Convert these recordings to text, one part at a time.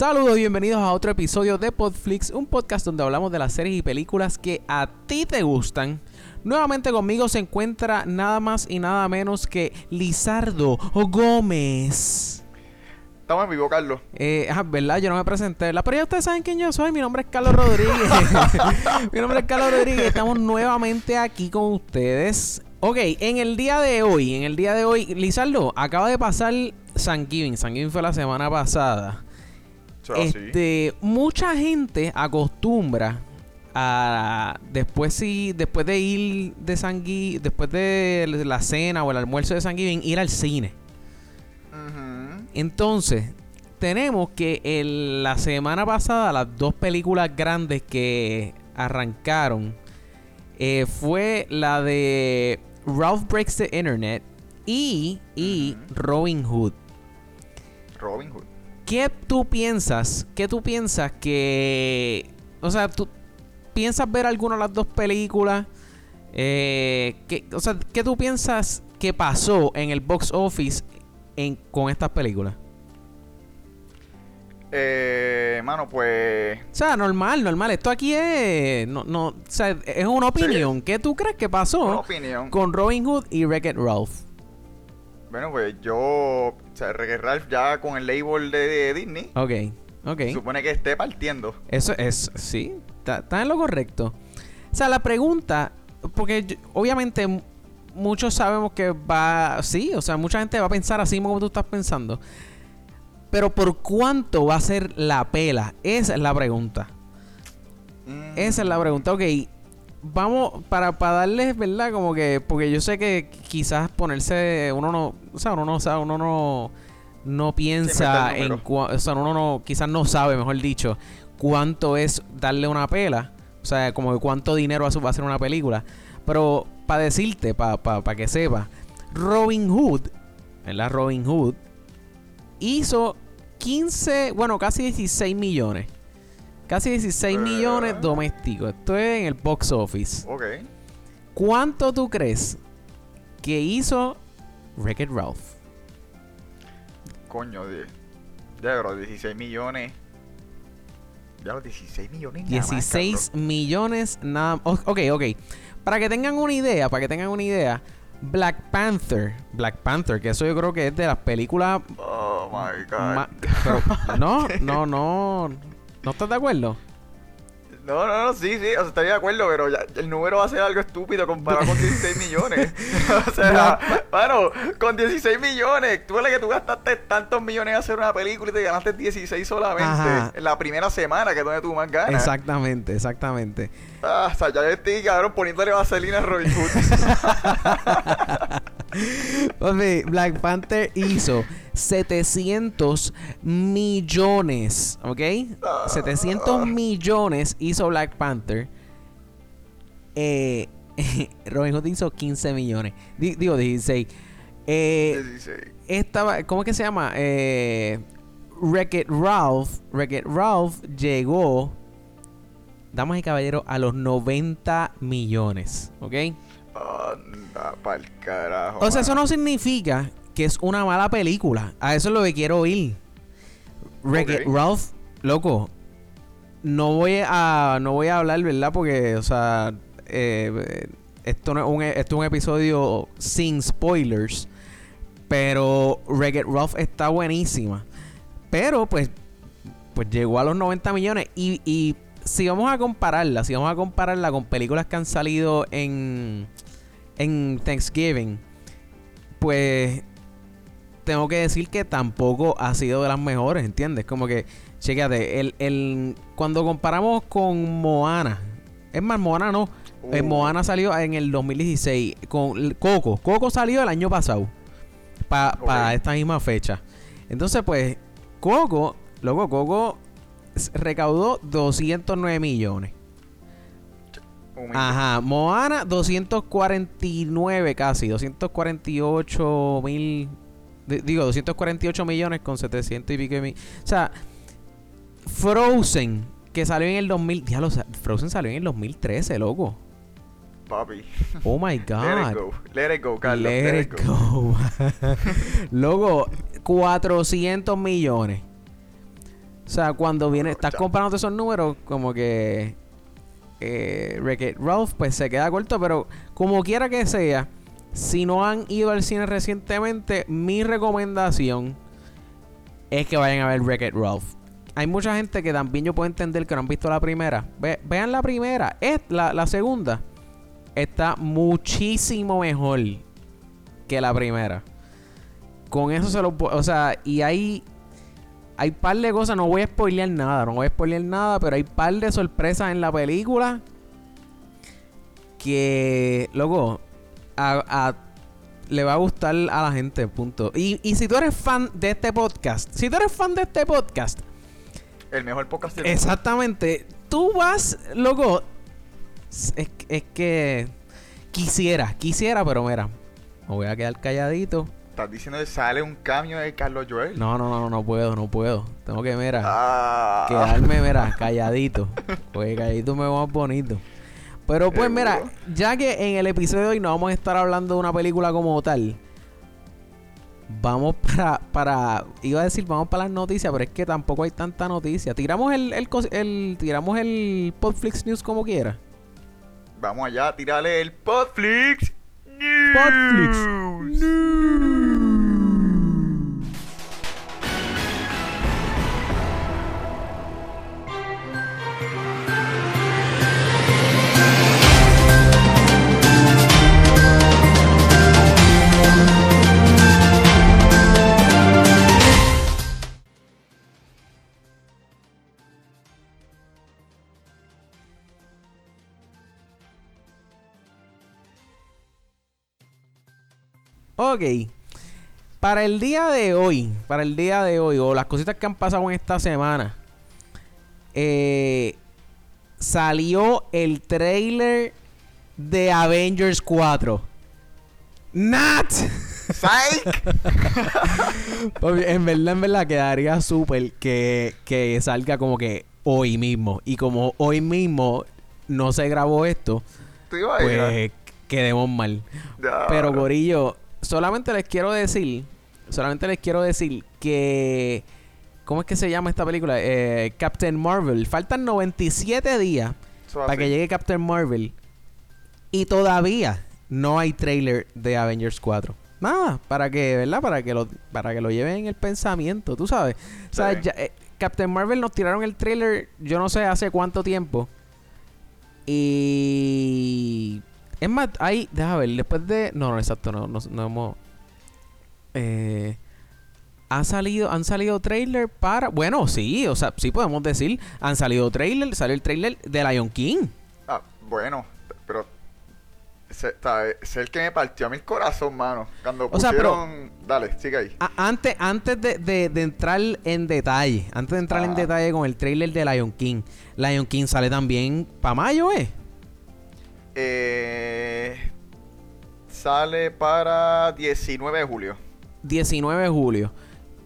Saludos y bienvenidos a otro episodio de Podflix, un podcast donde hablamos de las series y películas que a ti te gustan. Nuevamente conmigo se encuentra nada más y nada menos que Lizardo Gómez. Estamos en vivo, Carlos. Eh, ah, ¿verdad? Yo no me presenté, ¿verdad? Pero ya ustedes saben quién yo soy. Mi nombre es Carlos Rodríguez. Mi nombre es Carlos Rodríguez. Estamos nuevamente aquí con ustedes. Ok, en el día de hoy, en el día de hoy, Lizardo, acaba de pasar San Giving. San Giving fue la semana pasada. Este, mucha gente acostumbra a después si después de ir de San Gui- después de la cena o el almuerzo de San Giving, ir al cine. Entonces, tenemos que el- la semana pasada las dos películas grandes que arrancaron eh, fue la de Ralph Breaks the Internet y, y. Robin Hood. Robin Hood. ¿Qué tú piensas? ¿Qué tú piensas que... O sea, tú piensas ver alguna de las dos películas? Eh, ¿qué- o sea, ¿qué tú piensas que pasó en el box office en, con estas películas? Eh, mano, pues. O sea, normal, normal. Esto aquí es... No, no, o sea, es una opinión. ¿Qué tú crees que pasó Una opinión. con Robin Hood y Wreck-It Ralph? Bueno, pues yo. O sea, Ralph ya con el label de, de Disney. Ok, ok. Supone que esté partiendo. Eso es, sí, está, en lo correcto. O sea, la pregunta, porque yo- obviamente muchos sabemos que va, sí, o sea, mucha gente va a pensar así como tú estás pensando. Pero ¿por cuánto va a ser la pela? Esa es la pregunta. Mm, Esa es la pregunta. Ok, vamos, para, para darles, ¿verdad? Como que, porque yo sé que quizás ponerse, uno no, o sea, uno no sabe, uno no, no piensa en, o sea, uno no, quizás no sabe, mejor dicho, cuánto es darle una pela. O sea, como que cuánto dinero va a ser una película. Pero para decirte, para pa, que sepa, Robin Hood, ¿verdad? Robin Hood hizo 15, bueno, casi 16 millones. Casi 16 Eh. millones domésticos. Esto es en el box office. Ok. ¿Cuánto tú crees que hizo Wreck-It Ralph? Coño, de. Ya, bro, 16 millones. Ya los 16 millones. nada más, 16 millones nada Ok, ok. Para que tengan una idea, para que tengan una idea, Black Panther, Black Panther, que eso yo creo que es de las películas. Oh my god. pero- no, no, no. ¿No estás de acuerdo? No, no, no, sí, sí, o sea, estaría de acuerdo, pero ya, el número va a ser algo estúpido comparado con 16 millones. o sea, bueno, con 16 millones, tú que tú gastaste tantos millones en hacer una película y te ganaste 16 solamente Ajá. en la primera semana, que es donde tú más ganas. Exactamente, exactamente. Ah, o sea, ya estoy, cabrón, poniéndole vaselina a Robin Hood. Entonces, Black Panther hizo 700 millones, ¿ok? 700 millones hizo Black Panther. Eh, Robin Hood hizo 15 millones. Di- digo, 16. Eh, 16. esta, ¿Cómo es que se llama? Eh, Wreck-It Ralph. Wreck-It Ralph llegó, damas y caballeros, a los 90 millones, ¿ok? Anda pa'l carajo. O sea, eso no significa que es una mala película. A eso es lo que quiero oír. Wreck-It Ok. Ralph, loco. No voy a no voy a hablar, ¿verdad? Porque, o sea, eh, esto no es un esto es un episodio sin spoilers. Pero Wreck-It Ralph está buenísima. Pero pues pues llegó a los 90 millones y, y si vamos a compararla, si vamos a compararla con películas que han salido en en Thanksgiving, pues tengo que decir que tampoco ha sido de las mejores, ¿entiendes? Como que, chécate, el, el, cuando comparamos con Moana, es más, Moana no, eh, Uh. Moana salió en el 2016, con Coco, Coco salió el año pasado, para Ok. esta misma fecha. Entonces, pues, Coco, luego Coco recaudó 209 millones. Ajá, Moana 249 casi, 248 mil, di- digo 248 millones con 700 y pico de mil. O sea, Frozen, que salió en el 2000, diablo, Frozen salió en el 2013, loco. Papi. Oh my Let it god. go. Let it go, Carlos. Let it go. Loco, 400 millones. O sea, cuando viene, estás comparando esos números, como que eh, Wreck-It Ralph, pues se queda corto, pero como quiera que sea, si no han ido al cine recientemente, mi recomendación es que vayan a ver Wreck-It Ralph. Hay mucha gente que también yo puedo entender que no han visto la primera. Ve- vean la primera. Es la, la segunda está muchísimo mejor que la primera. Con eso se lo pu- O sea, y hay. Hay par de cosas, no voy a spoilear nada, no voy a spoilear nada, pero hay par de sorpresas en la película que, loco, a, a- le va a gustar a la gente, punto. Y, y si tú eres fan de este podcast, si tú eres fan de este podcast, El mejor podcast del mundo. exactamente, tú vas, loco, es, es que quisiera, quisiera, pero mira, me voy a quedar calladito. Estás diciendo que sale un cambio de Carlos Joel. No, no, no, no puedo, no puedo. Tengo que, mira, Ah. quedarme, mira, calladito. Porque calladito me va bonito. Pero pues mira, Seguro. ya que en el episodio de hoy no vamos a estar hablando de una película como tal, vamos para, para, iba a decir vamos para las noticias, pero es que tampoco hay tanta noticia. Tiramos el, el, tiramos el Podflix News como quiera. Vamos allá, tirale el Podflix. Podflix. News. Ok. Para el día de hoy, para el día de hoy, o las cositas que han pasado en esta semana, eh, salió el trailer de Avengers 4. ¡Nat! Psych. En verdad, en verdad, quedaría súper que, que salga como que hoy mismo. Y como hoy mismo no se grabó esto, pues quedemos mal. Pero Gorillo, solamente les quiero decir, solamente les quiero decir que ¿cómo es que se llama esta película? Eh, Captain Marvel. Faltan 97 días para que llegue Captain Marvel y todavía no hay trailer de Avengers 4. Nada, para que, ¿verdad? Para que lo para que lo lleven en el pensamiento, tú sabes. O sea, Sí. ya, eh, Captain Marvel nos tiraron el trailer, yo no sé hace cuánto tiempo. Y es más, ahí, déjame ver, después de. No, no, exacto, no, no, no hemos. Eh, ha salido, han salido trailer para. Bueno, sí, o sea, sí podemos decir. Han salido trailer, salió el trailer de Lion King. Ah, bueno, pero ¿sabes? es el que me partió a mi corazón, mano. Cuando O sea, pero-. Dale, sigue ahí. A- antes antes de, de- de entrar en detalle, antes de entrar en Ah. detalle con el trailer de Lion King, Lion King sale también para mayo, ¿eh? Eh, sale para 19 de julio. 19 de julio.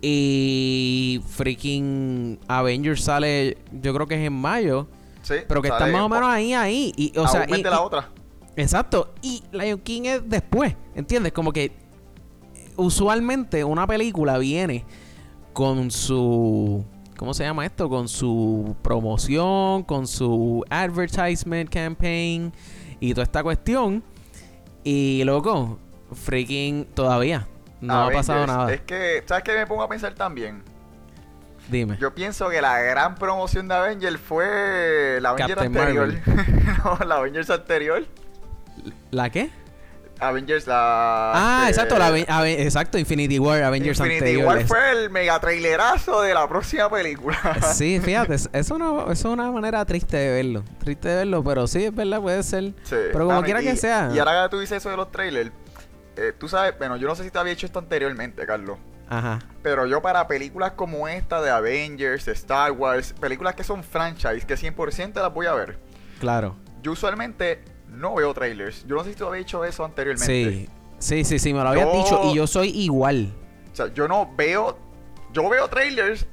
Y freaking Avengers sale, yo creo que es en mayo. Sí, Pero que están más o menos ahí, ahí. Y, o sea, y- la y- otra. Exacto. Y Lion King es después. ¿Entiendes? Como que usualmente una película viene con su. ¿Cómo se llama esto? Con su promoción, con su advertisement campaign y toda esta cuestión. Y loco, freaking todavía no ha pasado nada. Es que, ¿sabes qué me pongo a pensar también? Dime. Yo pienso que la gran promoción de Avengers fue la Avengers Captain anterior. no, la Avengers anterior. ¿La qué? Avengers, la. Ah, exacto, la exacto, Infinity War, Avengers Infinity anterior. War fue el mega trailerazo de la próxima película. Sí, fíjate, es, una, es una manera triste de verlo. Triste de verlo, pero sí, es verdad, puede ser. Sí. Pero como quiera y- que sea. Y ahora que tú dices eso de los trailers, eh, tú sabes, bueno, yo no sé si te había hecho esto anteriormente, Carlos. Ajá. Pero yo para películas como esta de Avengers, Star Wars, películas que son franchise, que 100% las voy a ver. Claro. Yo usualmente no veo trailers. Yo no sé si tú habías hecho eso anteriormente. Sí. Sí, sí, sí, me lo habías Yo- dicho y yo soy igual. O sea, yo no veo. Yo veo trailers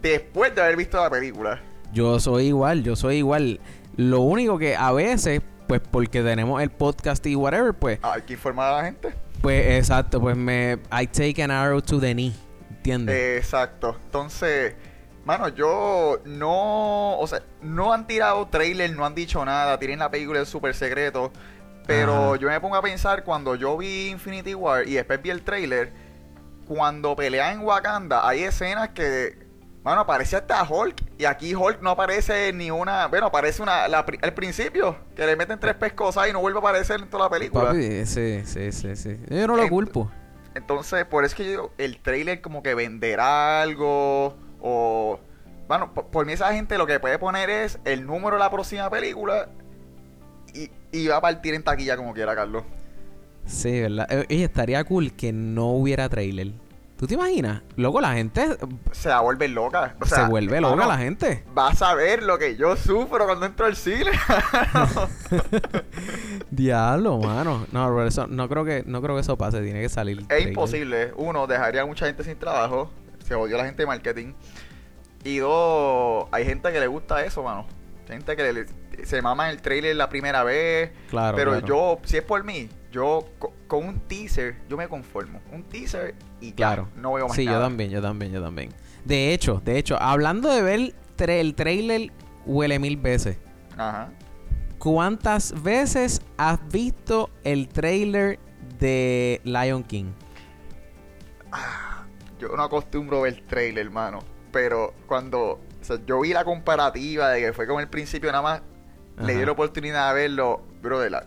después de haber visto la película. Yo soy igual, yo soy igual. Lo único que a veces, pues porque tenemos el podcast y whatever, pues, Ah, hay que informar a la gente. pues exacto, pues me I take an arrow to the knee, ¿entiendes? Exacto. Entonces, Mano, yo no. O sea, no han tirado trailer, no han dicho nada. Tienen la película en super secreto. Pero Ajá. yo me pongo a pensar cuando yo vi Infinity War y después vi el trailer. Cuando pelean en Wakanda, hay escenas que. Mano, aparece hasta Hulk. Y aquí Hulk no aparece ni una. Bueno, aparece una. La, al principio, que le meten tres pescosas y no vuelve a aparecer en toda la película. Papi, sí, sí, sí, sí. Yo no lo Ent- culpo. Entonces, por eso es que yo el trailer como que venderá algo o... Bueno, por, por mí esa gente lo que puede poner es el número de la próxima película y, y va a partir en taquilla como quiera, Carlos. Sí, ¿verdad? Eh, Oye, estaría cool que no hubiera trailer. ¿Tú te imaginas? Luego la gente Se va a volver loca. O sea, se vuelve loca la gente. Vas a ver lo que yo sufro cuando entro al cine. Diablo, mano. No, pero eso, no creo que no creo que eso pase. Tiene que salir. es trailer. imposible. Uno, dejaría a mucha gente sin trabajo. Se odió la gente de marketing. Y dos, hay gente que le gusta eso, mano. Gente que le- se mama el trailer la primera vez. Claro. Pero claro. yo, si es por mí, yo co- con un teaser, yo me conformo. Un teaser y ya, Claro. no veo más Sí, nada. yo también, yo también, yo también. De hecho, de hecho, hablando de ver tra- el trailer huele mil veces. Ajá. ¿Cuántas veces has visto el trailer de Lion King? Yo no acostumbro ver trailer, hermano. Pero cuando o sea, yo vi la comparativa de que fue como el principio nada más, le di la oportunidad de verlo, bro, de la,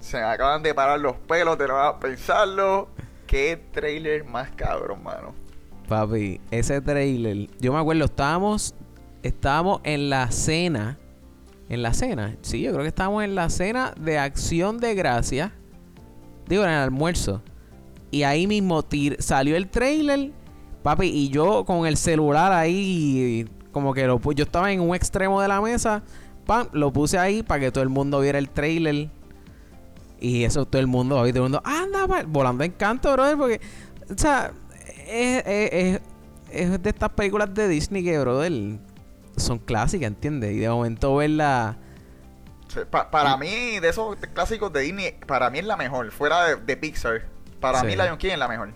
se me acaban de parar los pelos de no pensarlo. Qué trailer más cabrón, mano. Papi, ese trailer, yo me acuerdo, estábamos, estábamos en la cena, en la cena, sí, yo creo que estábamos en la cena de Acción de Gracia, digo, en el almuerzo, y ahí mismo tir- salió el trailer, papi, y yo con el celular ahí, como que lo yo estaba en un extremo de la mesa, pam, lo puse ahí para que todo el mundo viera el trailer. Y eso todo el mundo, hoy todo el mundo, anda, pa-", volando en canto, brother, porque, o sea, es, es- es- es de estas películas de Disney que, brother, son clásicas, ¿entiendes? Y de momento verla, pa- para mí, de esos clásicos de Disney, para mí es la mejor. Fuera de, de Pixar. Para Sí. mí Lion King es la mejor.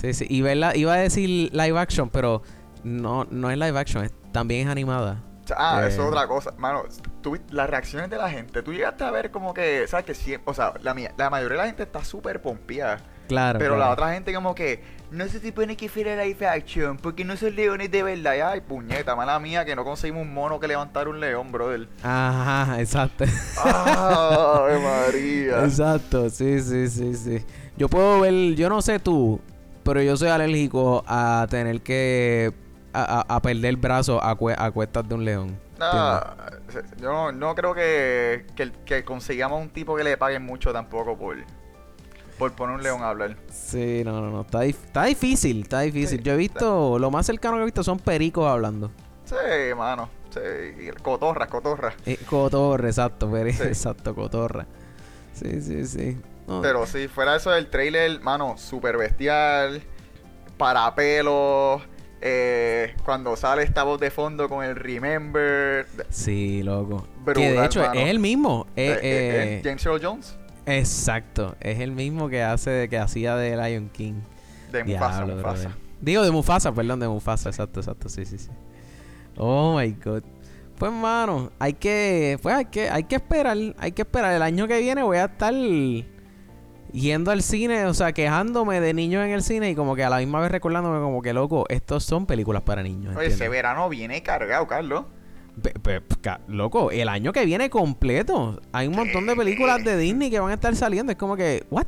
Sí, sí, y verla, iba a decir live action, pero no, no es live action, es- también es animada. Ah, Eh. eso es otra cosa. Mano, tú las reacciones de la gente. Tú llegaste a ver como que, ¿sabes? Que siempre, o sea, la, mía- la mayoría de la gente está súper pompeada. Claro. Pero claro. la otra gente como que, no se supone que fuera live action, porque no son leones de verdad. Y, Ay, puñeta, mala mía, que no conseguimos un mono que levantar un león, brother. Ajá, exacto. ¡Ay, María! Exacto, sí, sí, sí, sí. Yo puedo ver, yo no sé tú, pero yo soy alérgico a tener que a, a- a perder el brazo a, cue- a cuestas de un león. Ah, yo no, no creo que, que, que consigamos un tipo que le paguen mucho tampoco por, por poner un león a hablar. Sí, no, no, no. Está, dif- está difícil, está difícil. Sí, Yo he visto, lo más cercano que he visto son pericos hablando. Sí, mano. Sí, y cotorras, cotorras. Eh, cotorra, exacto, Sí. exacto, cotorra. Sí, sí, sí. No, Pero sí, fuera eso del trailer, mano, super bestial, para pelos, eh, cuando sale esta voz de fondo con el Remember. Sí, loco. Brutal, que de hecho mano. es el mismo. eh, eh, eh, James Earl Jones exacto. Es el mismo que hace, que hacía de Lion King. de Mufasa. Diablo, Mufasa. Digo de Mufasa, perdón, de Mufasa, exacto, exacto, sí, sí, sí. Oh my god. Pues mano, hay que, pues hay que, hay que esperar, hay que esperar. El año que viene voy a estar yendo al cine, o sea, quejándome de niños en el cine y como que a la misma vez recordándome como que loco, estos son películas para niños. Oye, ese verano viene cargado, Carlos. Pe- pe- ca- loco, el año que viene completo. Hay un montón de películas de Disney que van a estar saliendo. Es como que, ¿what?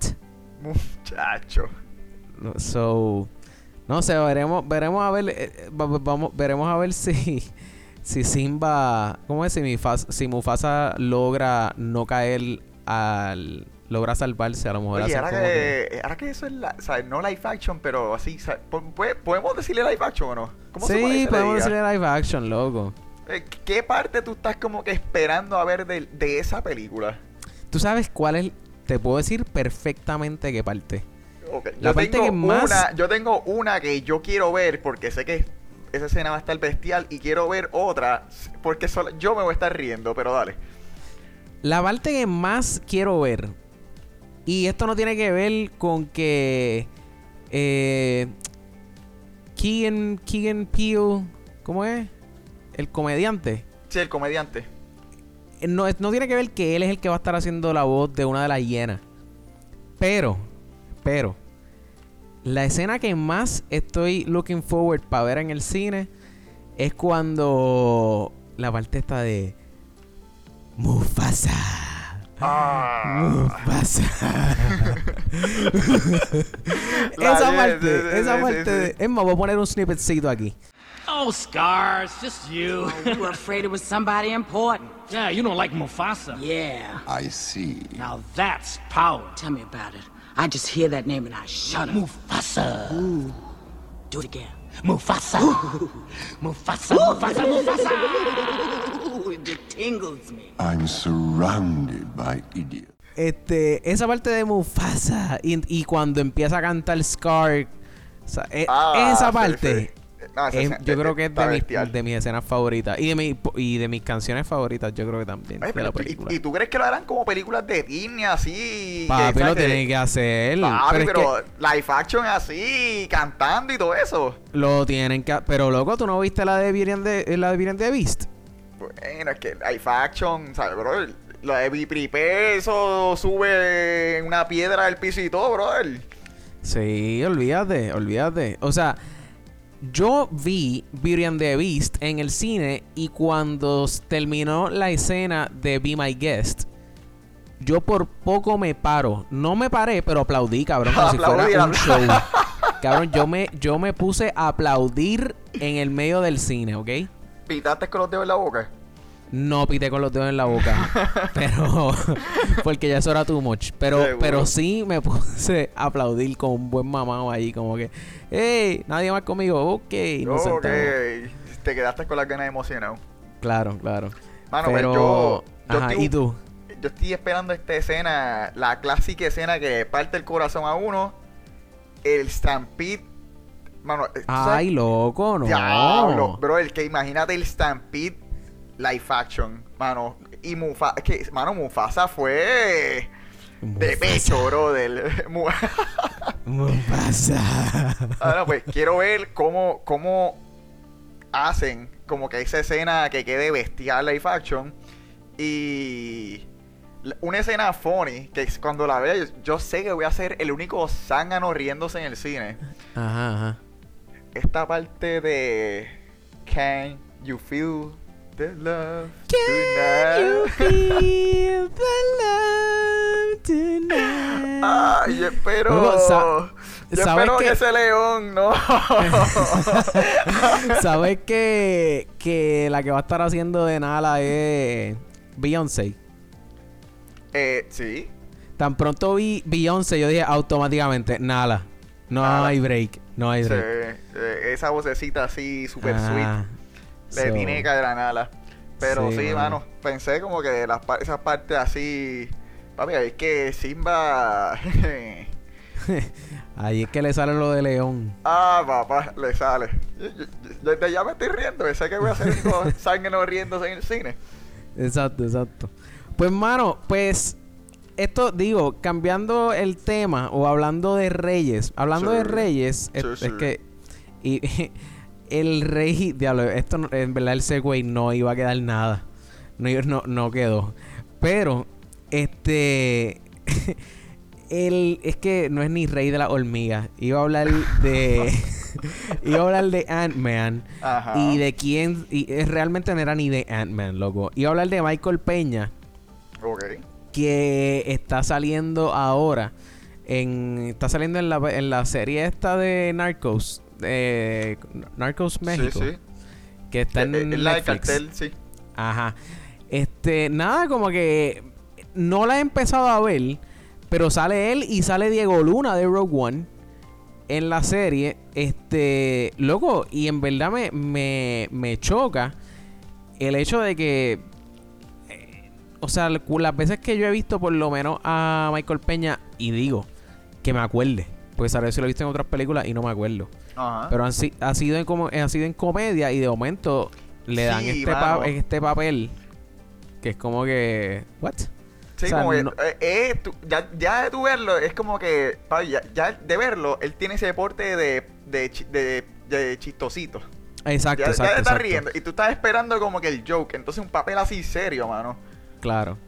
Muchacho. So, no sé, veremos, veremos a ver, eh, eh, va- va- vamos, veremos a ver si, si Simba, ¿cómo es? Si, Mufasa, si Mufasa logra no caer al, logra salvarse, a lo mejor Oye, ahora como que, ahora que eso es la, o sea, no live action, pero así, o sea, ¿podemos decirle live action o no? ¿Cómo Sí, se podemos decirle live action, loco. Eh, ¿Qué parte tú estás como que esperando a ver de, de esa película? ¿Tú sabes cuál es? Te puedo decir perfectamente qué parte. La Yo parte tengo que más- una, yo tengo una que yo quiero ver porque sé que esa escena va a estar bestial y quiero ver otra porque solo- yo me voy a estar riendo, pero dale. La parte que más quiero ver, y esto no tiene que ver con que eh, Keegan, Keegan Peele ¿Cómo es? El comediante. Sí, el comediante. Eh, No, no tiene que ver que él es el que va a estar haciendo la voz de una de las hienas. Pero, pero, la escena que más estoy looking forward para ver en el cine es cuando la parte está de Mufasa. Ah. Mufasa. Esa parte, sí, sí, esa parte. sí, de- sí. Es más, voy a poner un snippetcito aquí. Oh, Scars, just you. We were afraid it was somebody important. yeah, you don't like Mufasa. Yeah. I see. Now that's power. Tell me about it. I just hear that name and I shudder. Mufasa. Ooh. Do it again. Mufasa. Mufasa. Mufasa. Mufasa. Ooh, it tingles me. I'm surrounded by idiots. Este, esa parte de Mufasa y, y cuando empieza a cantar Scar, o sea, e- Ah, esa sí, parte, sí. No, es- yo creo que es de, mis- de escenas favoritas y de, mi, y de mis canciones favoritas, yo creo que también Oye, de la pero, ¿y- película. ¿y, tú crees que lo harán como películas de Disney así? Papi, que, lo tienen que hacer, Papi, pero, es pero que live action así, cantando y todo eso. lo tienen que, pero loco, tú no viste la de and the, la de and the Beast. Bueno, es que live action, ¿sabes, bro? Lo de Bipripe, eso sube una piedra del piso y todo, brother. Sí, olvídate, olvídate. O sea, yo vi Beauty and the Beast en el cine y cuando terminó la escena de Be My Guest, yo por poco me paro. No me paré, pero aplaudí, cabrón, como si fuera un show. Cabrón, yo me, yo me puse a aplaudir en el medio del cine, ¿ok? Pitaste con los dedos en la boca. No pité con los dedos en la boca. pero. Porque ya eso era too much. Pero, Seguro. pero sí me puse a aplaudir con un buen mamado ahí. Como que. ¡Hey! Nadie más conmigo. Ok. Nos ok. sentamos. Te quedaste con las ganas emocionado. Claro, claro. Mano, pues pero. yo- yo Ajá, estoy- ¿y tú? Yo estoy esperando esta escena, la clásica escena que parte el corazón a uno. El Stampede. Mano, ¿tú sabes? Ay, loco, no. Diablo, bro, el que imagínate el Stampede live action, mano. Y Mufasa, es que, mano, Mufasa fue de pecho, bro. Del, Mu- Mufasa. Ahora, pues, quiero ver cómo, cómo hacen como que esa escena que quede bestial live action. Y una escena funny, que cuando la vea, yo, yo sé que voy a ser el único zángano riéndose en el cine. Ajá, ajá. esta parte de Can you feel the love Can you tonight? feel the love tonight? Ay, yo espero. Luego, sa- yo ¿sabes espero que ese león no. ¿Sabes que, que la que va a estar haciendo de Nala es Beyoncé? eh, sí. Tan pronto vi Beyoncé, yo dije automáticamente, Nala. No Nala. hay break. No hay sí, break. eh, esa vocecita así, super Ah, sweet. Le so- tiene que. Pero Sí, sí, mano. mano. Pensé como que las, esas partes así. Papi, es que Simba. Ahí es que le sale lo de León. Ah, papá, le sale. Desde ya me estoy riendo. Sé que voy a hacer sangre no riéndose en el cine. Exacto, exacto. Pues, mano, pues. Esto, digo, cambiando el tema o hablando de reyes. Hablando Sí. de reyes, es, Sí, es que. Y, el rey. Diablo, esto no- en verdad el Segway no iba a quedar nada. No, no, no quedó. Pero, este. el, es que no es ni rey de las hormigas. Iba a hablar de. iba a hablar de Ant-Man. Y de quién. Y eh, realmente no era ni de Ant-Man, loco. Iba a hablar de Michael Peña, Ok. que está saliendo ahora. En, está saliendo en la, en la serie esta de Narcos. De Narcos México. Sí, sí. Que está en Eh, eh, la de cartel, sí. Ajá. Este, nada, como que no la he empezado a ver, pero sale él y sale Diego Luna de Rogue One en la serie. Este, loco, y en verdad me, me, me choca el hecho de que, eh, o sea, las veces que yo he visto por lo menos a Michael Peña, y digo, que me acuerde, pues a veces lo he visto en otras películas y no me acuerdo. Ajá. Pero han ha, sido en como, ha sido en comedia y de momento le dan Sí, este, pa- este papel que es como que... ¿What? Sí, o sea, como que, eh, eh, tú- ya, ya de tu verlo, es como que, ya, ya de verlo, él tiene ese deporte de, de, de, de chistosito. Exacto, ya, ya exacto. te estás exacto. riendo. Y tú estás esperando como que el joke. Entonces un papel así serio, mano. Claro.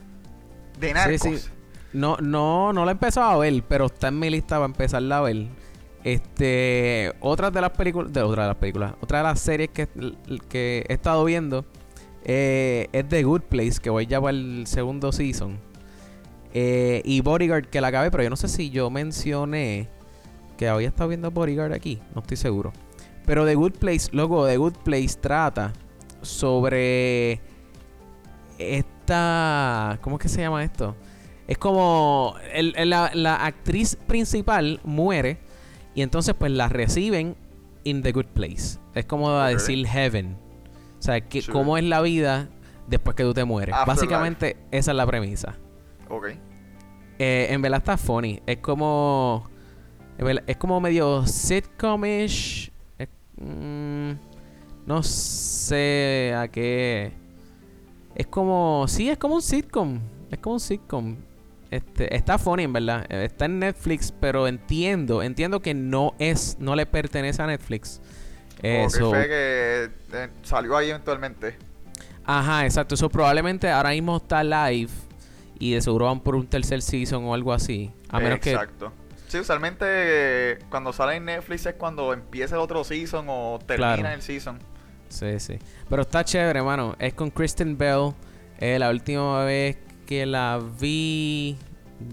De narcos. Sí, sí. No, no, no la he empezado a ver, pero está en mi lista para empezarla a ver. Este, otra de las películas, de otra de las películas, otra de las series que, que he estado viendo eh, es The Good Place, que voy ya para el segundo season. Eh, y Bodyguard, que la acabé, pero yo no sé si yo mencioné que había estado viendo Bodyguard aquí, no estoy seguro. Pero The Good Place, loco, The Good Place trata sobre esta. ¿Cómo es que se llama esto? Es como la actriz principal muere y entonces pues la reciben in the good place. Es como a Ok. decir heaven. O sea, que, cómo es la vida después que tú te mueres. Afterlife. Básicamente esa es la premisa. Ok. Eh, en verdad está funny. Es como. Es como medio sitcomish. Mm, no sé a qué. Es como. Sí, es como un sitcom. Es como un sitcom. Este, está funny, en verdad. Eh, Está en Netflix, pero entiendo. Entiendo que no es. No le pertenece a Netflix. Eh, Como que so- fue que eh, salió ahí eventualmente. Ajá, exacto. Eso probablemente ahora mismo está live. Y de seguro van por un tercer season o algo así. A menos que Exacto. Sí, usualmente eh, cuando sale en Netflix es cuando empieza el otro season o termina Claro. el season. Sí, sí. Pero está chévere, hermano. Es con Kristen Bell. Eh, la última vez que la vi.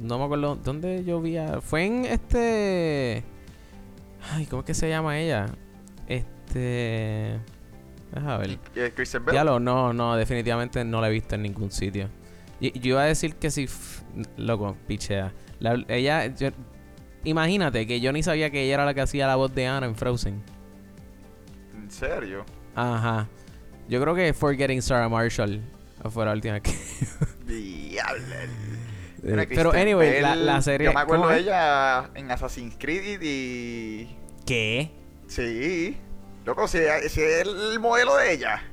No me acuerdo. ¿Dónde yo vi? a- Fue en este. Ay, ¿cómo es que se llama ella? Este. Déjame ver. Kristen Bell. Diablo, no, no, definitivamente no la he visto en ningún sitio. Y- Yo iba a decir que si. f- Loco, pichea. La- ella. yo- imagínate que yo ni sabía que ella era la que hacía la voz de Anna en Frozen. ¿En serio? Ajá. Yo creo que Forgetting Sarah Marshall fue la última que. Diablo. Eh, Pero anyway, la, Bell, la serie. Yo me acuerdo ¿cómo de ella en Assassin's Creed y. ¿Qué? Sí. Loco, si, es el modelo de ella.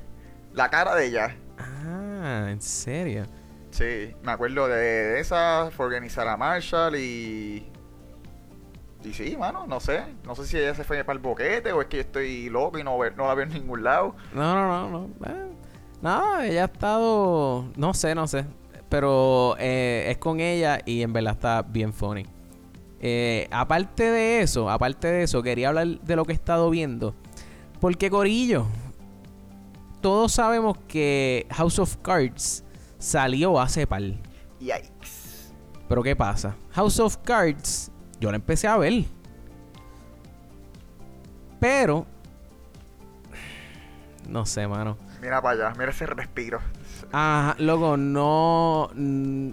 La cara de ella. Ah, en serio. Sí, me acuerdo de, de esa, Forgetting Sarah Marshall y. Y sí, mano, no sé. No sé si ella se fue para el boquete o es que yo estoy loco y no, no la veo en ningún lado. No, no, no, no. Eh, no, ella ha estado. No sé, no sé. Pero eh, es con ella y en verdad está bien funny. Eh, aparte de eso, aparte de eso, quería hablar de lo que he estado viendo. Porque, Corillo, todos sabemos que House of Cards salió hace par. Yikes. Pero ¿qué pasa? House of Cards, yo la empecé a ver. Pero... No sé, mano. Mira para allá, mira ese respiro. Ajá, loco, no... mm,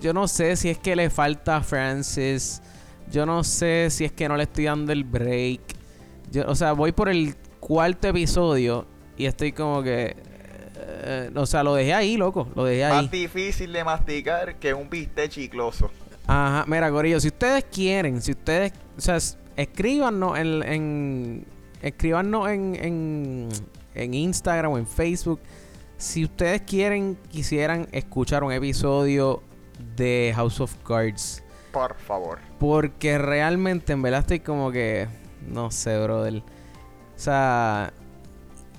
Yo no sé si es que le falta a Francis. Yo no sé si es que no le estoy dando el break. Yo, o sea, voy por el cuarto episodio y estoy como que... eh, o sea, lo dejé ahí, loco. Lo dejé ahí. Más difícil de masticar que un bistec chicloso. Ajá, mira, Corillo, si ustedes quieren, si ustedes, o sea, escríbanos en, en escríbanos en, en, en Instagram o en Facebook. Si ustedes quieren, quisieran escuchar un episodio de House of Cards. Por favor. Porque realmente, en verdad, estoy como que, no sé, brother. O sea,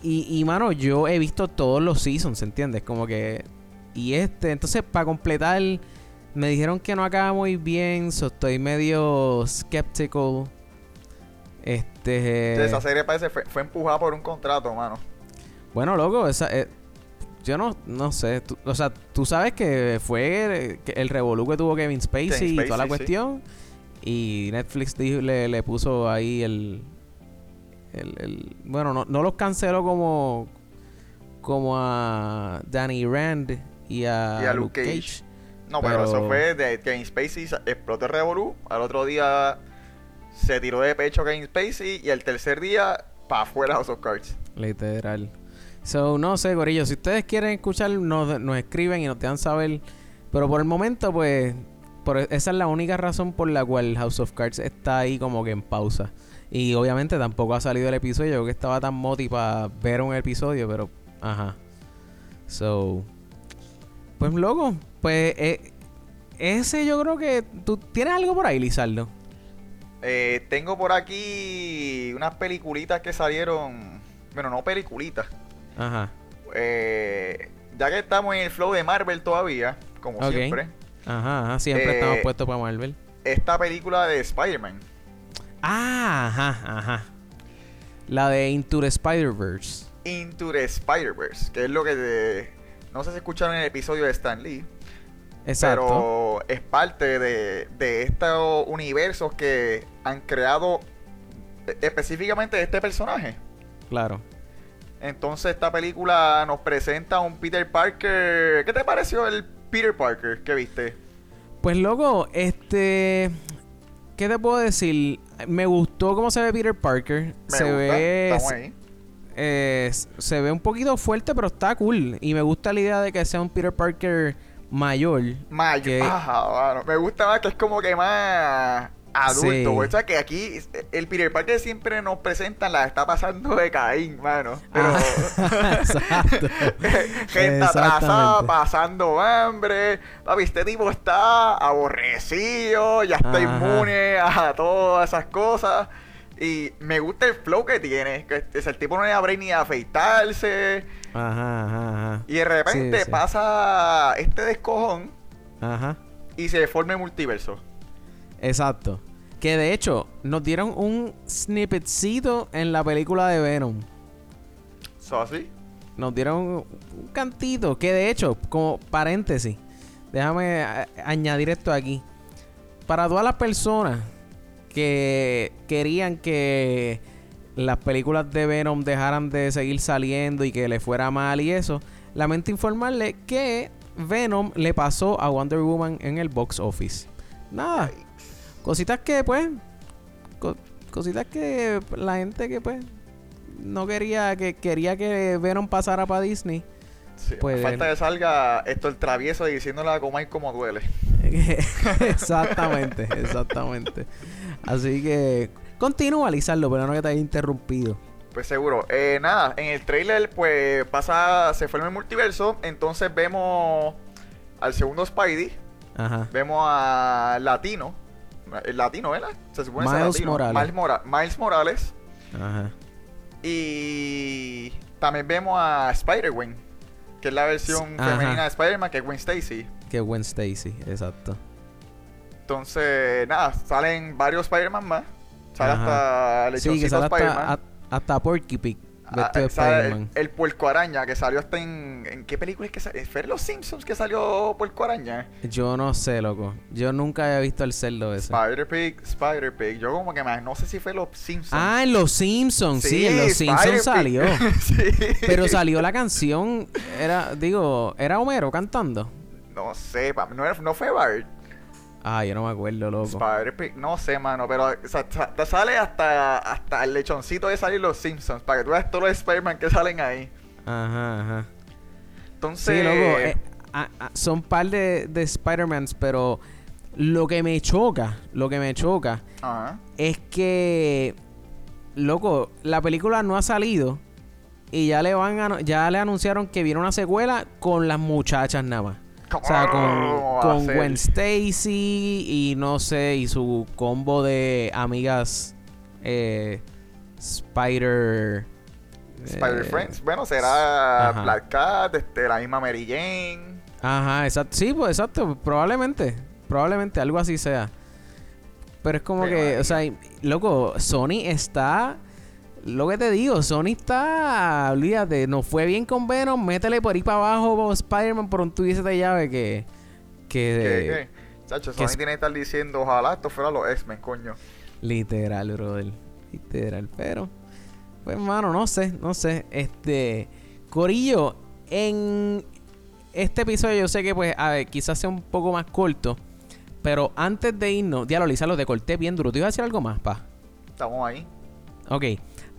y, y mano, yo he visto todos los seasons, ¿entiendes? Como que, y este, entonces, para completar, me dijeron que no acaba muy bien, so estoy medio skeptical. Este. Esa serie parece fue, fue empujada por un contrato, mano. Bueno, loco, esa, eh, yo no, no sé. tú- o sea, tú sabes que fue que el revolú que tuvo Kevin Spacey, y toda la sí. cuestión. Y Netflix dijo- le, le puso ahí el, el, el- Bueno, no, no los canceló como. Como a Danny Rand y a, Y a Luke Luke Cage. No, pero, Pero- eso fue de Kevin Spacey explotó el revolú. Al otro día se tiró de pecho Kevin Spacey. Y el tercer día, para afuera House of Cards. Literal. So, no sé, Gorillo. Si ustedes quieren escuchar, nos, nos escriben y nos dejan saber. Pero por el momento, pues. Por, esa es la única razón por la cual House of Cards está ahí como que en pausa. Y obviamente tampoco ha salido el episodio. Yo que estaba tan moti para ver un episodio, pero. Ajá. So. Pues loco. Pues. eh, ese yo creo que. ¿Tú tienes algo por ahí, Lizardo? Eh, tengo por aquí unas peliculitas que salieron. Bueno, no peliculitas. Ajá. Eh, ya que estamos en el flow de Marvel todavía, como siempre, Ajá, ajá. Siempre Eh, estamos puestos para Marvel. esta película de Spider-Man. Ah, ajá, ajá. La de Into the Spider-Verse. Into the Spider-Verse, que es lo que te- no sé si escucharon el episodio de Stan Lee, Exacto. pero es parte de, de estos universos que han creado e- específicamente este personaje. Claro. Entonces esta película nos presenta a un Peter Parker. ¿Qué te pareció el Peter Parker que viste? Pues loco, este... ¿Qué te puedo decir? Me gustó cómo se ve Peter Parker. Me se gusta, ve... estamos ahí. eh, se ve un poquito fuerte, pero está cool. Y me gusta la idea de que sea un Peter Parker mayor. Mayo. que- Ajá, mano. Me gusta más que es como que más adulto. Sí. O sea que aquí el Peter Parker siempre nos presentan la está pasando de Caín, mano. Pero Ajá, Exacto. gente atrasada, pasando hambre. Papi, este tipo está aborrecido, ya está Ajá. inmune a todas esas cosas. Y me gusta el flow que tiene. Que es el tipo no le abre ni afeitarse. Ajá, ajá, ajá. Y de repente Sí, sí. pasa este descojón Ajá. y se forma el multiverso. Exacto. Que de hecho, nos dieron un snippetcito en la película de Venom. ¿So así? Nos dieron un cantito. Que de hecho, como paréntesis, déjame a- añadir esto aquí. Para todas las personas que querían que las películas de Venom dejaran de seguir saliendo y que le fuera mal y eso, lamento informarle que Venom le pasó a Wonder Woman en el box office. Nada. Cositas que, pues. co- cositas que la gente que, pues. No quería que quería que Venom pasara para Disney. Sí, Pues- falta que salga esto el travieso diciéndole a Comay cómo duele. exactamente, exactamente. Así que continúa Lizardo, pero no que te haya interrumpido. Pues seguro. Eh, nada, en el trailer pues pasa, se forma el multiverso, entonces vemos al segundo Spidey, Ajá. vemos a Latino, el Latino, ¿verdad? Se supone que es Miles Latino. Morales. Miles, Mora- Miles Morales. Ajá. Y también vemos a Spider-Gwen, que es la versión Ajá. femenina de Spider-Man, que es Gwen Stacy. Que Gwen Stacy, exacto. Entonces, nada, salen varios Spider-Man más. Sale Ajá. hasta el Sí, que sale hasta, a- hasta Porky Pig. Ah, vestido de sale Spider-Man. el, el puerco araña que salió hasta en. ¿En qué película es que salió? ¿Fue en Los Simpsons que salió puerco araña? Yo no sé, loco. Yo nunca había visto el cerdo ese. Spider-Pig, Spider-Pig. Yo como que más, no sé si fue Los Simpsons. Ah, en Los Simpsons, sí, en Los Simpsons salió. sí. Pero salió la canción, era, digo, era Homero cantando. No sé, no, era- no fue Bart. Ah, yo no me acuerdo, loco. Spider-Pig, no sé, mano, pero o sea, sa- te sale hasta, hasta el lechoncito de salir Los Simpsons, para que tú veas todos los Spider-Man que salen ahí. Ajá, ajá. Entonces, Sí, loco, eh, ah, ah, son par de, de Spider-Mans, pero lo que me choca, lo que me choca ajá. es que, loco, la película no ha salido y ya le van a, ya le anunciaron que viene una secuela con las muchachas nada más. O sea, con, ¿Cómo va a con? Gwen Stacy y no sé, y su combo de amigas eh, Spider... Spider eh, Friends. Bueno, será ajá. Black Cat, este, la misma Mary Jane. Ajá, exacto. Sí, pues exacto. Probablemente. Probablemente algo así sea. Pero es como que, o sea, loco, Sony está. Lo que te digo, Sony está. Olvídate, nos fue bien con Venom. Métele por ahí para abajo, Spider-Man, por un tuviese de llave que. Que. ¿Qué, qué? Chacho, Sony tiene que estar diciendo, ojalá esto fuera los X-Men, coño. Literal, brother. Literal. Pero, pues, mano, no sé, no sé. Este. Corillo, en este episodio yo sé que, pues, a ver, quizás sea un poco más corto. Pero antes de irnos, diablo, Lisa, lo te corté bien duro. ¿Te iba a decir algo más, pa? Estamos ahí. Ok.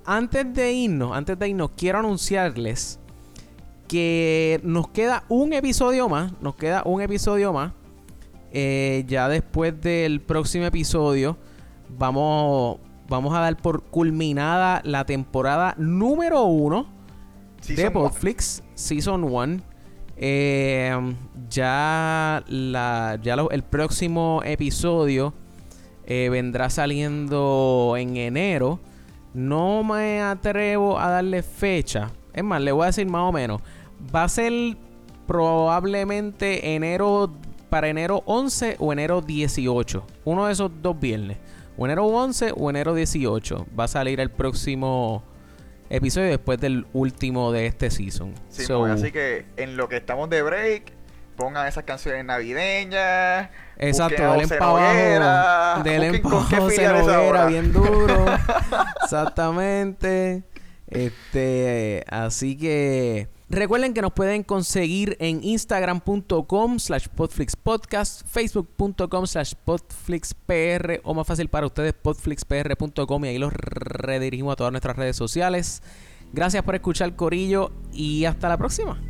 Antes de irnos, antes de irnos, quiero anunciarles que nos queda un episodio más. Nos queda un episodio más. Eh, ya después del próximo episodio, vamos, vamos a dar por culminada la temporada número uno de Season one. Podflix Season 1. Eh, ya la, ya lo- el próximo episodio Eh, vendrá saliendo en enero. No me atrevo a darle fecha. Es más, le voy a decir más o menos. Va a ser probablemente enero para enero 11 o enero 18. Uno de esos dos viernes. O enero 11 o enero 18. Va a salir el próximo episodio después del último de este season. Sí, So, mon, así que en lo que estamos de break, pongan esas canciones navideñas. Exacto, busquen a denle José pa' Noguera, abajo. Ahora. bien duro. Exactamente. Este, así que recuerden que nos pueden conseguir en instagram.com slash podflixpodcast, facebook.com slash podflixpr o más fácil para ustedes podflixpr.com y ahí los redirigimos a todas nuestras redes sociales. Gracias por escuchar Corillo y hasta la próxima.